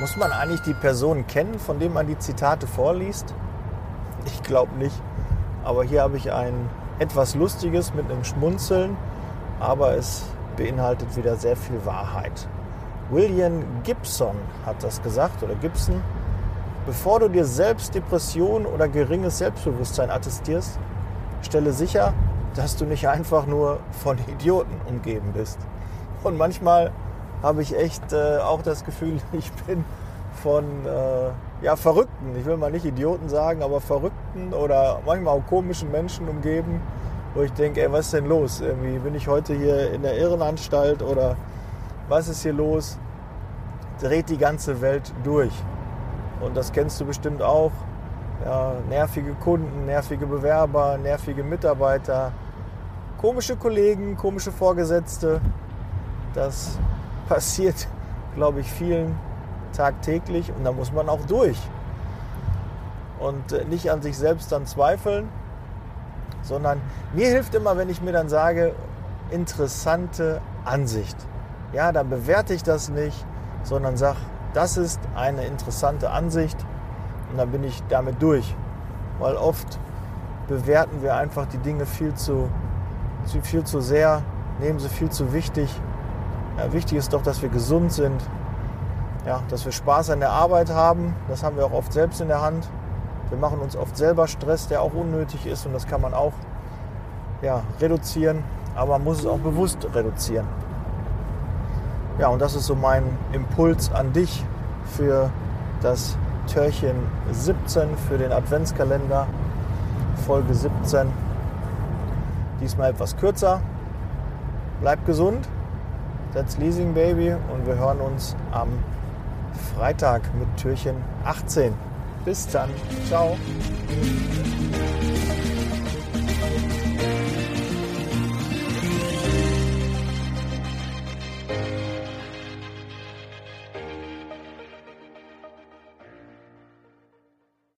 Muss man eigentlich die Person kennen, von dem man die Zitate vorliest? Ich glaube nicht. Aber hier habe ich ein etwas Lustiges mit einem Schmunzeln, aber es beinhaltet wieder sehr viel Wahrheit. William Gibson hat das gesagt, oder Gibson. Bevor du dir selbst Depression oder geringes Selbstbewusstsein attestierst, stelle sicher, dass du nicht einfach nur von Idioten umgeben bist. Und manchmal habe ich echt äh, auch das Gefühl, ich bin von äh, ja, Verrückten, ich will mal nicht Idioten sagen, aber Verrückten oder manchmal auch komischen Menschen umgeben, wo ich denke, ey, was ist denn los? Irgendwie bin ich heute hier in der Irrenanstalt oder was ist hier los? Dreht die ganze Welt durch. Und das kennst du bestimmt auch. Ja, nervige Kunden, nervige Bewerber, nervige Mitarbeiter, komische Kollegen, komische Vorgesetzte. Das passiert, glaube ich, vielen tagtäglich und da muss man auch durch. Und äh, nicht an sich selbst dann zweifeln, sondern mir hilft immer, wenn ich mir dann sage, interessante Ansicht. Ja, dann bewerte ich das nicht, sondern sage, das ist eine interessante Ansicht und dann bin ich damit durch. Weil oft bewerten wir einfach die Dinge viel zu, viel zu sehr, nehmen sie viel zu wichtig. Ja, wichtig ist doch, dass wir gesund sind, ja, dass wir Spaß an der Arbeit haben. Das haben wir auch oft selbst in der Hand. Wir machen uns oft selber Stress, der auch unnötig ist und das kann man auch ja, reduzieren, aber man muss es auch bewusst reduzieren. Ja, und das ist so mein Impuls an dich für das Türchen 17, für den Adventskalender, Folge 17. Diesmal etwas kürzer. Bleib gesund, that's Leasing Baby und wir hören uns am Freitag mit Türchen 18. Bis dann. Ciao.